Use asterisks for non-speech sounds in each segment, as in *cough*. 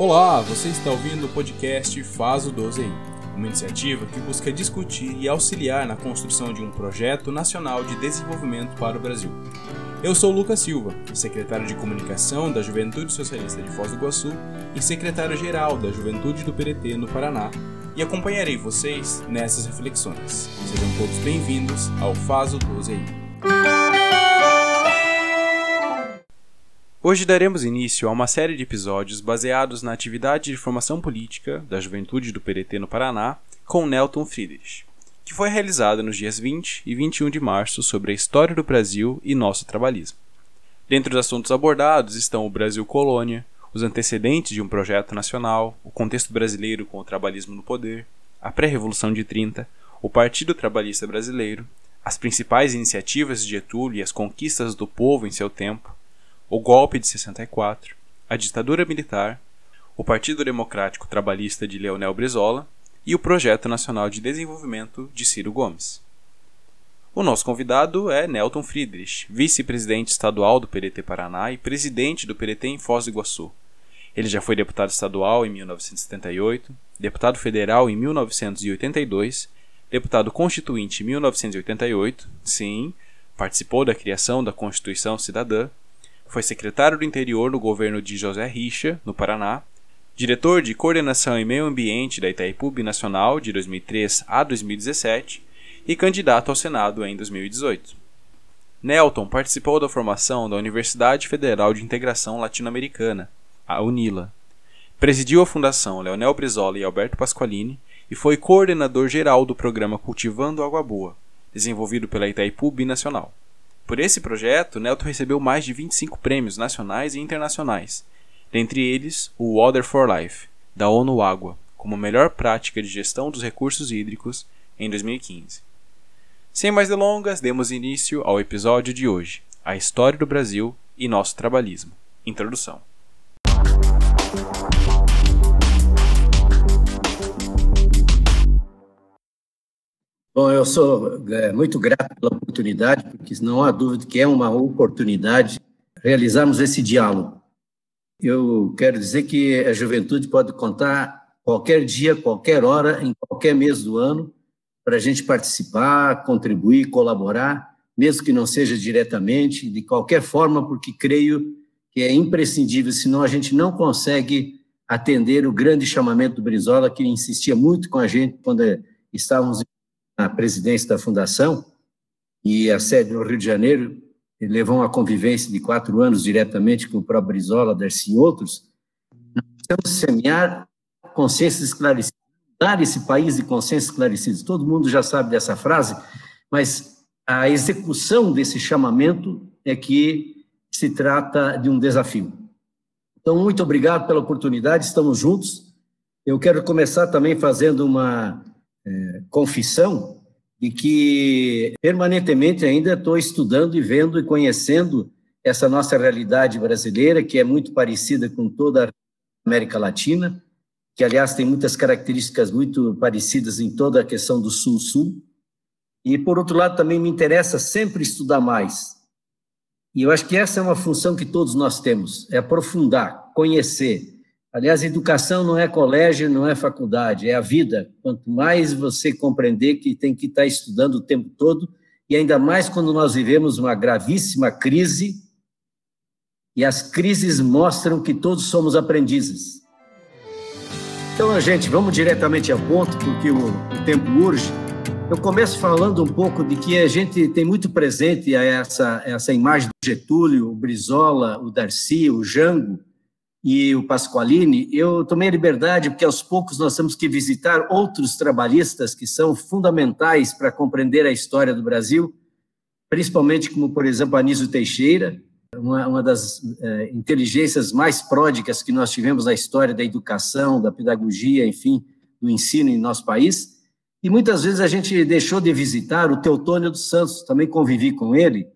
Olá, você está ouvindo o podcast Faz o 12 uma iniciativa que busca discutir e auxiliar na construção de um projeto nacional de desenvolvimento para o Brasil. Eu sou Lucas Silva, secretário de Comunicação da Juventude Socialista de Foz do Iguaçu e secretário-geral da Juventude do PDT no Paraná, e acompanharei vocês nessas reflexões. Sejam todos bem-vindos ao Faz o 12 Hoje daremos início a uma série de episódios baseados na atividade de formação política da Juventude do PDT no Paraná com Nelton Friedrich, que foi realizada nos dias 20 e 21 de março sobre a história do Brasil e nosso trabalhismo. Dentre os assuntos abordados estão o Brasil colônia, os antecedentes de um projeto nacional, o contexto brasileiro com o trabalhismo no poder, a pré-revolução de 30, o Partido Trabalhista Brasileiro, as principais iniciativas de Getúlio e as conquistas do povo em seu tempo, o golpe de 64, a ditadura militar, o Partido Democrático Trabalhista de Leonel Brizola e o Projeto Nacional de Desenvolvimento de Ciro Gomes. O nosso convidado é Nelton Friedrich, vice-presidente estadual do PDT Paraná e presidente do PDT em Foz do Iguaçu. Ele já foi deputado estadual em 1978, deputado federal em 1982, deputado constituinte em 1988, sim, participou da criação da Constituição Cidadã foi secretário do Interior no governo de José Richa, no Paraná, diretor de Coordenação e Meio Ambiente da Itaipu Nacional de 2003 a 2017 e candidato ao Senado em 2018. Nelton participou da formação da Universidade Federal de Integração Latino-Americana, a UNILA. Presidiu a Fundação Leonel Brizola e Alberto Pasqualini e foi coordenador geral do programa Cultivando Água Boa, desenvolvido pela Itaipu Nacional. Por esse projeto, Nelton recebeu mais de 25 prêmios nacionais e internacionais, dentre eles o Water for Life, da ONU Água, como melhor prática de gestão dos recursos hídricos em 2015. Sem mais delongas, demos início ao episódio de hoje, a história do Brasil e nosso trabalhismo. Introdução. Bom, eu sou é, muito grato pela oportunidade, porque não há dúvida que é uma oportunidade realizarmos esse diálogo. Eu quero dizer que a juventude pode contar qualquer dia, qualquer hora, em qualquer mês do ano, para a gente participar, contribuir, colaborar, mesmo que não seja diretamente, de qualquer forma, porque creio que é imprescindível, senão a gente não consegue atender o grande chamamento do Brizola, que insistia muito com a gente quando estávamos na presidência da fundação, e a sede no Rio de Janeiro, ele levou uma convivência de quatro anos diretamente com o próprio Brizola, Darcy e outros, nós precisamos semear consciências esclarecidas, dar esse país de consciências esclarecidas. Todo mundo já sabe dessa frase, mas a execução desse chamamento é que se trata de um desafio. Então, muito obrigado pela oportunidade, estamos juntos. Eu quero começar também fazendo uma confissão de que permanentemente ainda estou estudando e vendo e conhecendo essa nossa realidade brasileira, que é muito parecida com toda a América Latina, que, aliás, tem muitas características muito parecidas em toda a questão do Sul-Sul. E, por outro lado, também me interessa sempre estudar mais. E eu acho que essa é uma função que todos nós temos, é aprofundar, conhecer, Aliás, educação não é colégio, não é faculdade, é a vida. Quanto mais você compreender que tem que estar estudando o tempo todo, e ainda mais quando nós vivemos uma gravíssima crise, e as crises mostram que todos somos aprendizes. Então, gente, vamos diretamente ao ponto, porque o, o tempo urge. Eu começo falando um pouco de que a gente tem muito presente essa, essa imagem do Getúlio, o Brizola, o Darcy, o Jango, e o Pasqualini, eu tomei a liberdade, porque aos poucos nós temos que visitar outros trabalhistas que são fundamentais para compreender a história do Brasil, principalmente como, por exemplo, Anísio Teixeira, uma, uma das é, inteligências mais pródicas que nós tivemos na história da educação, da pedagogia, enfim, do ensino em nosso país. E muitas vezes a gente deixou de visitar o Teutônio dos Santos, também convivi com ele.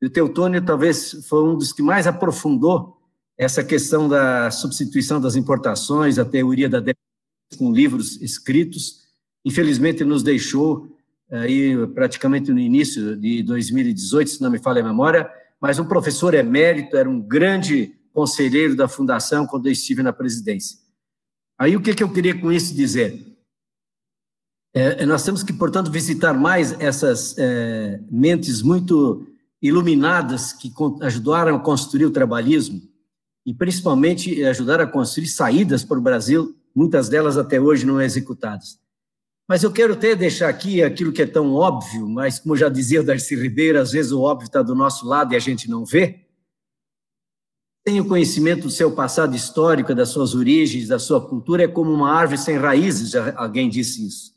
E o Teutônio talvez foi um dos que mais aprofundou essa questão da substituição das importações, a teoria da com livros escritos, infelizmente nos deixou aí praticamente no início de 2018, se não me falha a memória, mas um professor emérito, era um grande conselheiro da fundação quando eu estive na presidência. Aí o que, que eu queria com isso dizer? É, nós temos que, portanto, visitar mais essas é, mentes muito iluminadas que ajudaram a construir o trabalhismo e, principalmente, ajudaram a construir saídas para o Brasil, muitas delas até hoje não executadas. Mas eu quero até deixar aqui aquilo que é tão óbvio, mas como já dizia o Darcy Ribeiro, às vezes o óbvio está do nosso lado e a gente não vê. Tenha o conhecimento do seu passado histórico, das suas origens, da sua cultura, é como uma árvore sem raízes, já alguém disse isso.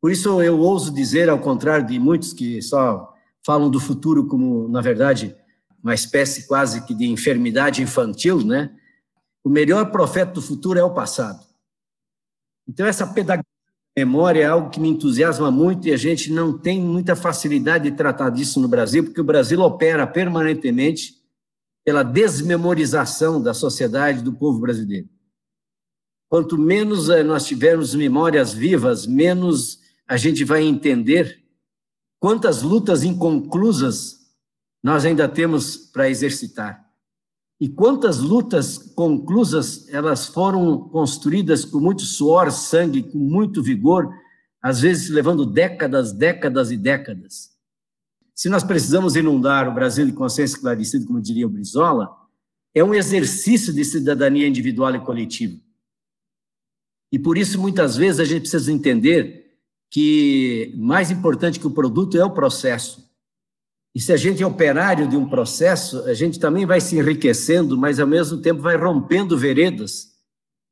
Por isso eu ouso dizer, ao contrário de muitos que só falam do futuro como, na verdade, uma espécie quase que de enfermidade infantil, né? O melhor profeta do futuro é o passado. Então essa pedagogia memória é algo que me entusiasma muito e a gente não tem muita facilidade de tratar disso no Brasil, porque o Brasil opera permanentemente pela desmemorização da sociedade do povo brasileiro. Quanto menos eh, nós tivermos memórias vivas, menos a gente vai entender quantas lutas inconclusas nós ainda temos para exercitar. E quantas lutas conclusas elas foram construídas com muito suor, sangue, com muito vigor, às vezes levando décadas, décadas e décadas. Se nós precisamos inundar o Brasil de consciência esclarecida, como diria o Brizola, é um exercício de cidadania individual e coletiva. E por isso, muitas vezes, a gente precisa entender que mais importante que o produto é o processo. E se a gente é operário de um processo, a gente também vai se enriquecendo, mas ao mesmo tempo vai rompendo veredas,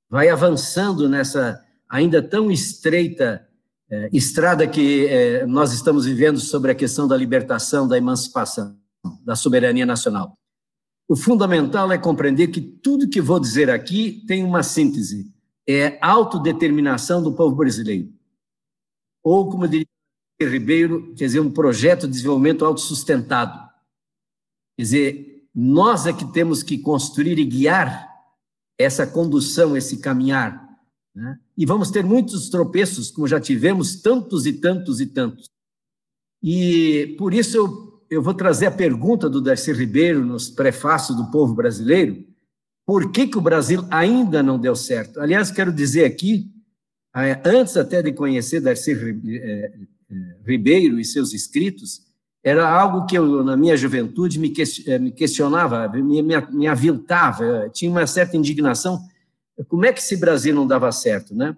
vai avançando nessa ainda tão estreita é, estrada que é, nós estamos vivendo sobre a questão da libertação, da emancipação, da soberania nacional. O fundamental é compreender que tudo que vou dizer aqui tem uma síntese: é autodeterminação do povo brasileiro ou, como diria Ribeiro, quer dizer, um projeto de desenvolvimento autossustentado. Quer dizer, nós é que temos que construir e guiar essa condução, esse caminhar. Né? E vamos ter muitos tropeços, como já tivemos tantos e tantos e tantos. E por isso eu, eu vou trazer a pergunta do Darcy Ribeiro nos prefácios do povo brasileiro: por que, que o Brasil ainda não deu certo? Aliás, quero dizer aqui ah, antes até de conhecer Darcy eh, eh, Ribeiro e seus escritos, era algo que eu, na minha juventude, me eh, questionava, me, aviltava, tinha uma certa indignação. Como é que esse Brasil não dava certo, né?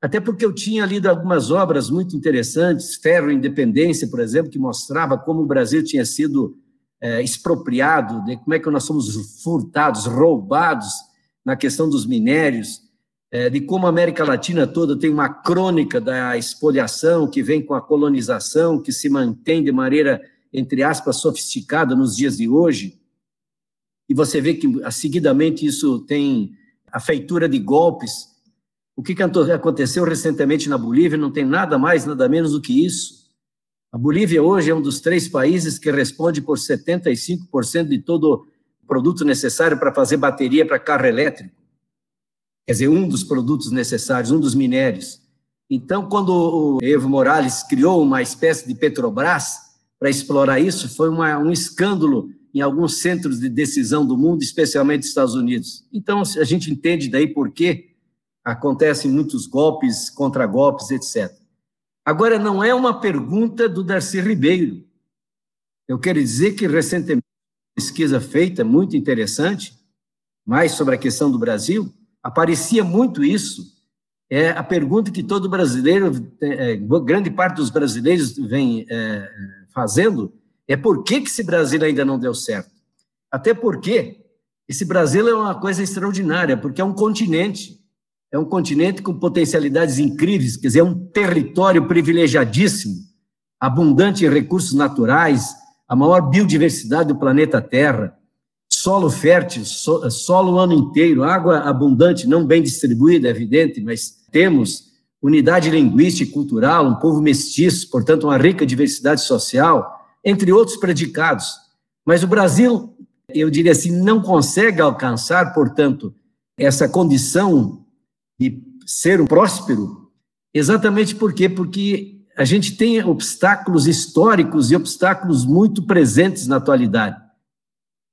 Até porque eu tinha lido algumas obras muito interessantes, Ferro e Independência, por exemplo, que mostrava como o Brasil tinha sido é, expropriado, de como é que nós somos furtados, roubados na questão dos minérios, é, de como a América Latina toda tem uma crônica da expoliação que vem com a colonização, que se mantém de maneira, entre aspas, sofisticada nos dias de hoje. E você vê que, seguidamente, isso tem a feitura de golpes. O que aconteceu recentemente na Bolívia não tem nada mais, nada menos do que isso. A Bolívia hoje é um dos três países que responde por 75% de todo o produto necessário para fazer bateria para carro elétrico quer dizer, um dos produtos necessários, um dos minérios. Então, quando o Evo Morales criou uma espécie de Petrobras para explorar isso, foi uma, um escândalo em alguns centros de decisão do mundo, especialmente Estados Unidos. Então, a gente entende daí por que acontecem muitos golpes, contragolpes, etc. Agora, não é uma pergunta do Darcy Ribeiro. Eu quero dizer que recentemente, uma pesquisa feita, muito interessante, mais sobre a questão do Brasil, aparecia muito isso. É a pergunta que todo brasileiro, é, grande parte dos brasileiros vem é, fazendo, é por que, que esse Brasil ainda não deu certo? Até porque esse Brasil é uma coisa extraordinária, porque é um continente, é um continente com potencialidades incríveis, quer dizer, é um território privilegiadíssimo, abundante em recursos naturais, a maior biodiversidade do planeta Terra, solo fértil, solo o ano inteiro, água abundante, não bem distribuída, é evidente, mas temos unidade linguística e cultural, um povo mestiço, portanto, uma rica diversidade social, entre outros predicados. Mas o Brasil, eu diria assim, não consegue alcançar, portanto, essa condição de ser um próspero, exatamente por quê? Porque a gente tem obstáculos históricos e obstáculos muito presentes na atualidade.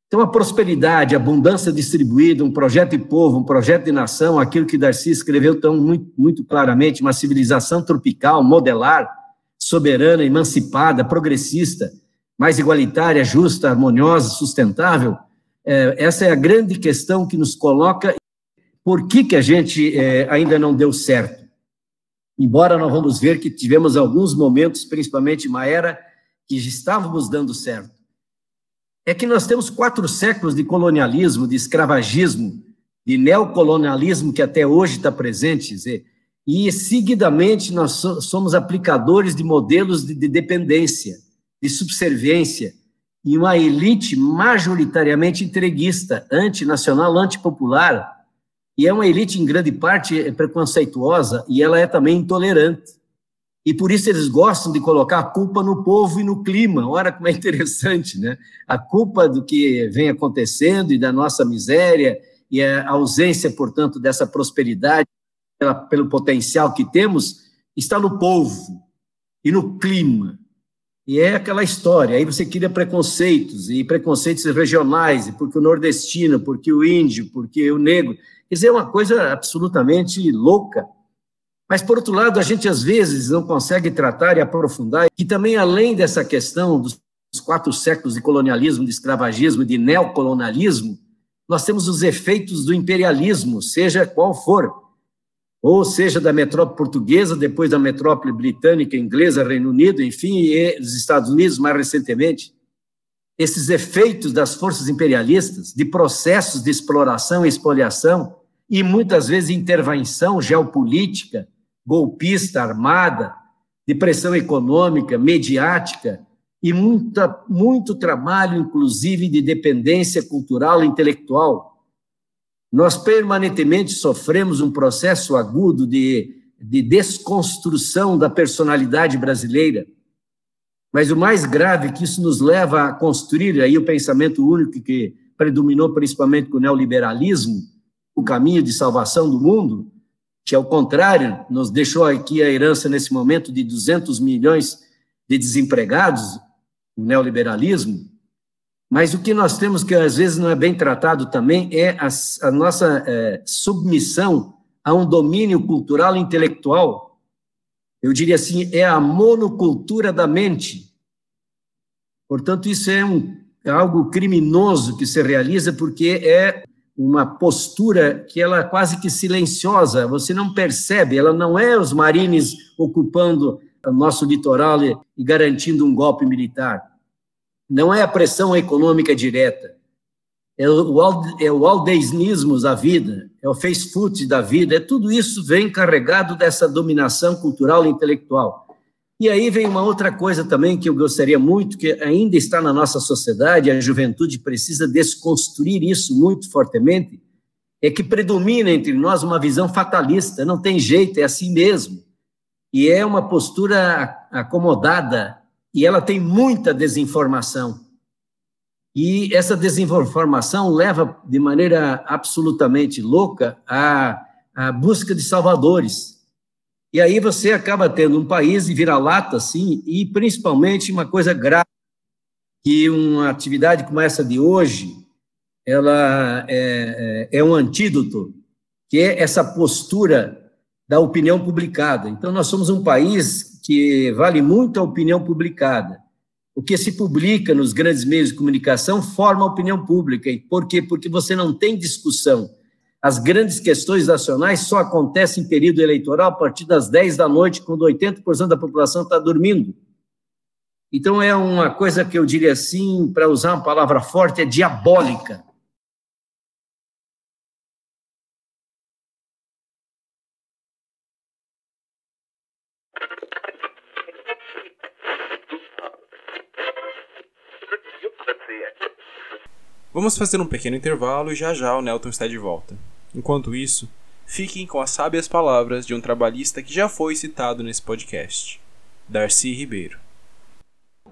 Então, a prosperidade, a abundância distribuída, um projeto de povo, um projeto de nação, aquilo que Darcy escreveu tão muito, muito claramente, uma civilização tropical, modelar, soberana, emancipada, progressista, mais igualitária, justa, harmoniosa, sustentável. É, essa é a grande questão que nos coloca por que, que a gente é, ainda não deu certo. Embora nós vamos ver que tivemos alguns momentos, principalmente uma era, que estávamos dando certo é que nós temos quatro séculos de colonialismo, de escravagismo, de neocolonialismo que até hoje está presente, dizer, e seguidamente nós somos aplicadores de modelos de, de dependência, de subserviência, e uma elite majoritariamente entreguista, antinacional, antipopular, e é uma elite em grande parte preconceituosa e ela é também intolerante. E por isso eles gostam de colocar a culpa no povo e no clima. Olha como é interessante, né? A culpa do que vem acontecendo e da nossa miséria e a ausência, portanto, dessa prosperidade pela, pelo potencial que temos está no povo e no clima. E é aquela história. Aí você cria preconceitos e preconceitos regionais, porque o nordestino, porque o índio, porque o negro. Quer dizer, é uma coisa absolutamente louca. Mas, por outro lado, a gente às vezes não consegue tratar e aprofundar que também, além dessa questão dos quatro séculos de colonialismo, de escravagismo, de neocolonialismo, nós temos os efeitos do imperialismo, seja qual for, ou seja da metrópole portuguesa, depois da metrópole britânica, inglesa, Reino Unido, enfim, e dos Estados Unidos mais recentemente. Esses efeitos das forças imperialistas, de processos de exploração e expoliação, e muitas vezes intervenção geopolítica, golpista, armada, de pressão econômica, mediática e muita, muito trabalho, inclusive, de dependência cultural e intelectual. Nós permanentemente sofremos um processo agudo de, de desconstrução da personalidade brasileira. Mas o mais grave é que isso nos leva a construir aí o pensamento único que predominou principalmente com o neoliberalismo, o caminho de salvação do mundo, que, ao contrário, nos deixou aqui a herança nesse momento de 200 milhões de desempregados, o neoliberalismo. Mas o que nós temos que às vezes não é bem tratado também é a, a nossa é, submissão a um domínio cultural e intelectual. Eu diria assim, é a monocultura da mente. Portanto, isso é, um, é algo criminoso que se realiza porque é uma postura que ela é quase que silenciosa, você não percebe, ela não é os marines ocupando o nosso litoral e garantindo um golpe militar. Não é a pressão econômica direta. É o, é o aldeisnismo da vida, é o face food da vida, é tudo isso vem carregado dessa dominação cultural e intelectual. E aí vem uma outra coisa também que eu gostaria muito, que ainda está na nossa sociedade, a juventude precisa desconstruir isso muito fortemente, é que predomina entre nós uma visão fatalista, não tem jeito, é assim mesmo. E é uma postura acomodada, e ela tem muita desinformação. E essa desinformação leva de maneira absolutamente louca à, à busca de salvadores e aí você acaba tendo um país de vira-lata, assim, e principalmente uma coisa grave, que uma atividade como essa de hoje, ela é, é, é um antídoto, que é essa postura da opinião publicada. Então, nós somos um país que vale muito a opinião publicada. O que se publica nos grandes meios de comunicação forma a opinião pública. Por quê? Porque você não tem discussão as grandes questões nacionais só acontecem em período eleitoral a partir das 10 da noite, quando 80% da população está dormindo. Então, é uma coisa que eu diria assim, para usar uma palavra forte, é diabólica. Vamos fazer um pequeno intervalo e já já o Nelton está de volta. Enquanto isso, fiquem com as sábias palavras de um trabalhista que já foi citado nesse podcast, Darcy Ribeiro.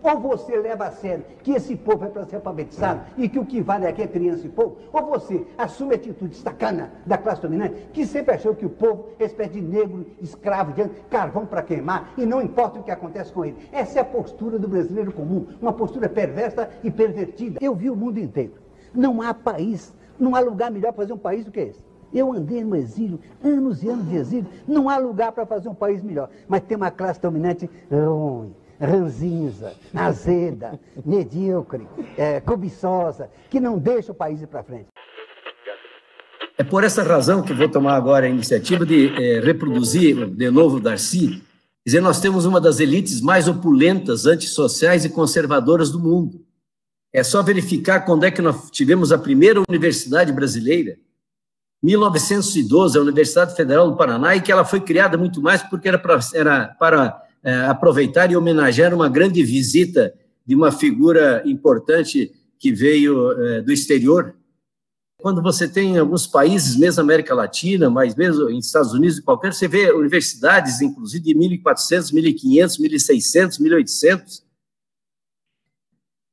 Ou você leva a sério que esse povo é para ser alfabetizado e que o que vale aqui é criança e povo, ou você assume a atitude sacana da classe dominante que sempre achou que o povo é espécie de negro, escravo, de carvão para queimar e não importa o que acontece com ele. Essa é a postura do brasileiro comum, uma postura perversa e pervertida. Eu vi o mundo inteiro Não há país, não há lugar melhor para fazer um país do que esse. Eu andei no exílio, anos e anos de exílio, não há lugar para fazer um país melhor. Mas tem uma classe dominante ruim, ranzinza, azeda, *laughs* medíocre, é, cobiçosa, que não deixa o país ir para frente. É por essa razão que vou tomar agora a iniciativa de é, reproduzir de novo Darcy, dizer nós temos uma das elites mais opulentas, antissociais e conservadoras do mundo. É só verificar quando é que nós tivemos a primeira universidade brasileira, 1912, a Universidade Federal do Paraná, e que ela foi criada muito mais porque era para, era para é, aproveitar e homenagear uma grande visita de uma figura importante que veio é, do exterior, quando você tem em alguns países, mesmo América Latina, mas mesmo em Estados Unidos e qualquer, você vê universidades, inclusive de 1.400, 1.500, 1.600, 1.800.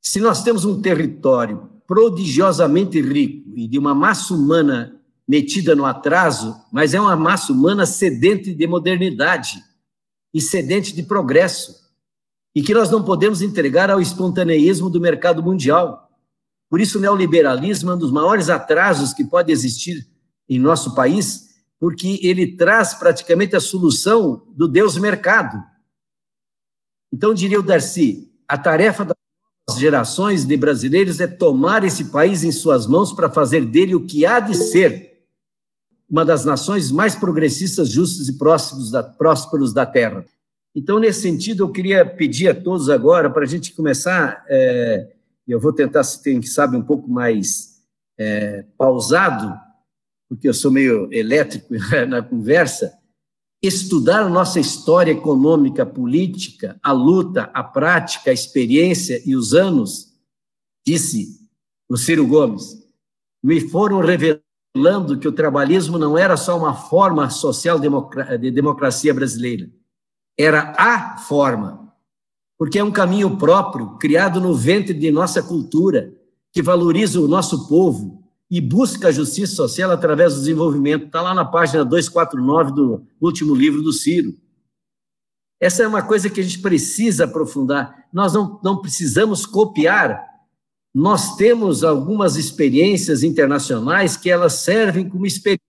Se nós temos um território prodigiosamente rico e de uma massa humana metida no atraso, mas é uma massa humana sedente de modernidade e sedente de progresso, e que nós não podemos entregar ao espontaneísmo do mercado mundial. Por isso, o neoliberalismo é um dos maiores atrasos que pode existir em nosso país, porque ele traz praticamente a solução do Deus mercado. Então, diria o Darcy, a tarefa das gerações de brasileiros é tomar esse país em suas mãos para fazer dele o que há de ser uma das nações mais progressistas, justas e próximos da, prósperos da Terra. Então, nesse sentido, eu queria pedir a todos agora, para a gente começar é, eu vou tentar, se tem, sabe, um pouco mais é, pausado, porque eu sou meio elétrico *laughs* na conversa, estudar nossa história econômica, política, a luta, a prática, a experiência e os anos, disse o Ciro Gomes, me foram revelando que o trabalhismo não era só uma forma social de democracia brasileira, era a forma porque é um caminho próprio, criado no ventre de nossa cultura, que valoriza o nosso povo e busca a justiça social através do desenvolvimento. Está lá na página 249 do último livro do Ciro. Essa é uma coisa que a gente precisa aprofundar. Nós não, não precisamos copiar. Nós temos algumas experiências internacionais que elas servem como experiência.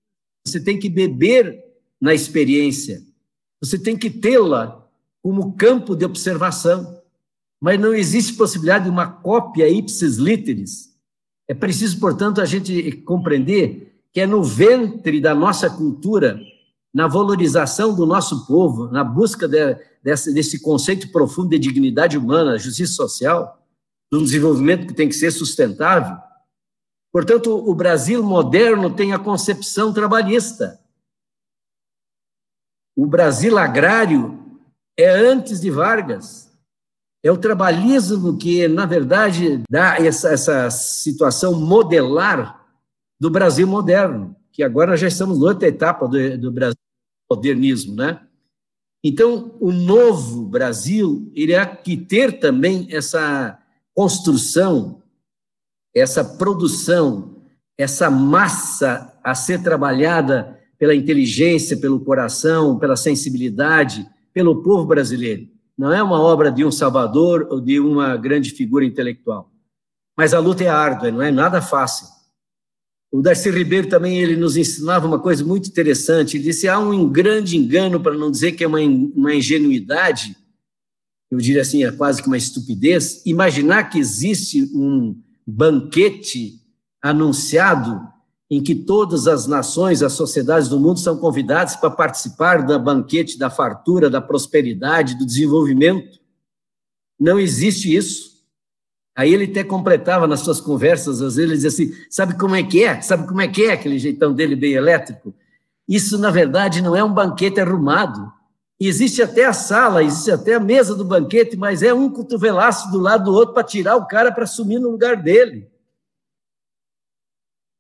Você tem que beber na experiência. Você tem que tê-la como campo de observação, mas não existe possibilidade de uma cópia ipsis literis. É preciso, portanto, a gente compreender que é no ventre da nossa cultura, na valorização do nosso povo, na busca de, desse, desse conceito profundo de dignidade humana, justiça social, de um desenvolvimento que tem que ser sustentável. Portanto, o Brasil moderno tem a concepção trabalhista. O Brasil agrário é antes de Vargas. É o trabalhismo que, na verdade, dá essa, essa situação modelar do Brasil moderno, que agora já estamos na outra etapa do, do Brasil modernismo, né? Então, o novo Brasil irá que ter também essa construção, essa produção, essa massa a ser trabalhada pela inteligência, pelo coração, pela sensibilidade, pelo povo brasileiro. Não é uma obra de um salvador ou de uma grande figura intelectual. Mas a luta é árdua, não é nada fácil. O Darcy Ribeiro também ele nos ensinava uma coisa muito interessante. Ele disse: há um grande engano, para não dizer que é uma, uma ingenuidade, eu diria assim, é quase que uma estupidez, imaginar que existe um banquete anunciado em que todas as nações, as sociedades do mundo são convidadas para participar da banquete da fartura, da prosperidade, do desenvolvimento. Não existe isso. Aí ele até completava nas suas conversas, às vezes ele dizia assim: sabe como é que é? Sabe como é que é aquele jeitão dele bem elétrico? Isso, na verdade, não é um banquete arrumado. Existe até a sala, existe até a mesa do banquete, mas é um cotovelaço do lado do outro para tirar o cara para assumir no lugar dele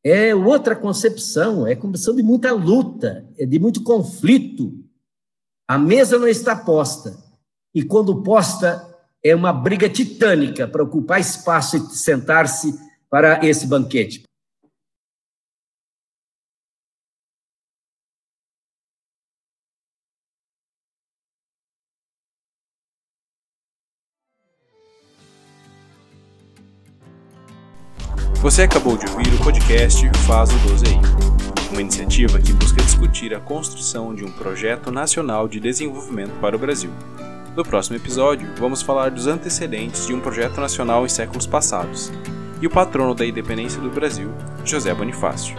é outra concepção, é concepção de muita luta, é de muito conflito. A mesa não está posta, e quando posta, é uma briga titânica para ocupar espaço e sentar-se para esse banquete. Você acabou de ouvir o podcast Faz o 12 aí, uma iniciativa que busca discutir a construção de um projeto nacional de desenvolvimento para o Brasil. No próximo episódio, vamos falar dos antecedentes de um projeto nacional em séculos passados e o patrono da independência do Brasil, José Bonifácio.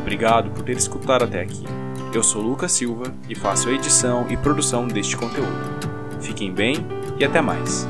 Obrigado por ter escutado até aqui. Eu sou Lucas Silva e faço a edição e produção deste conteúdo. Fiquem bem e até mais.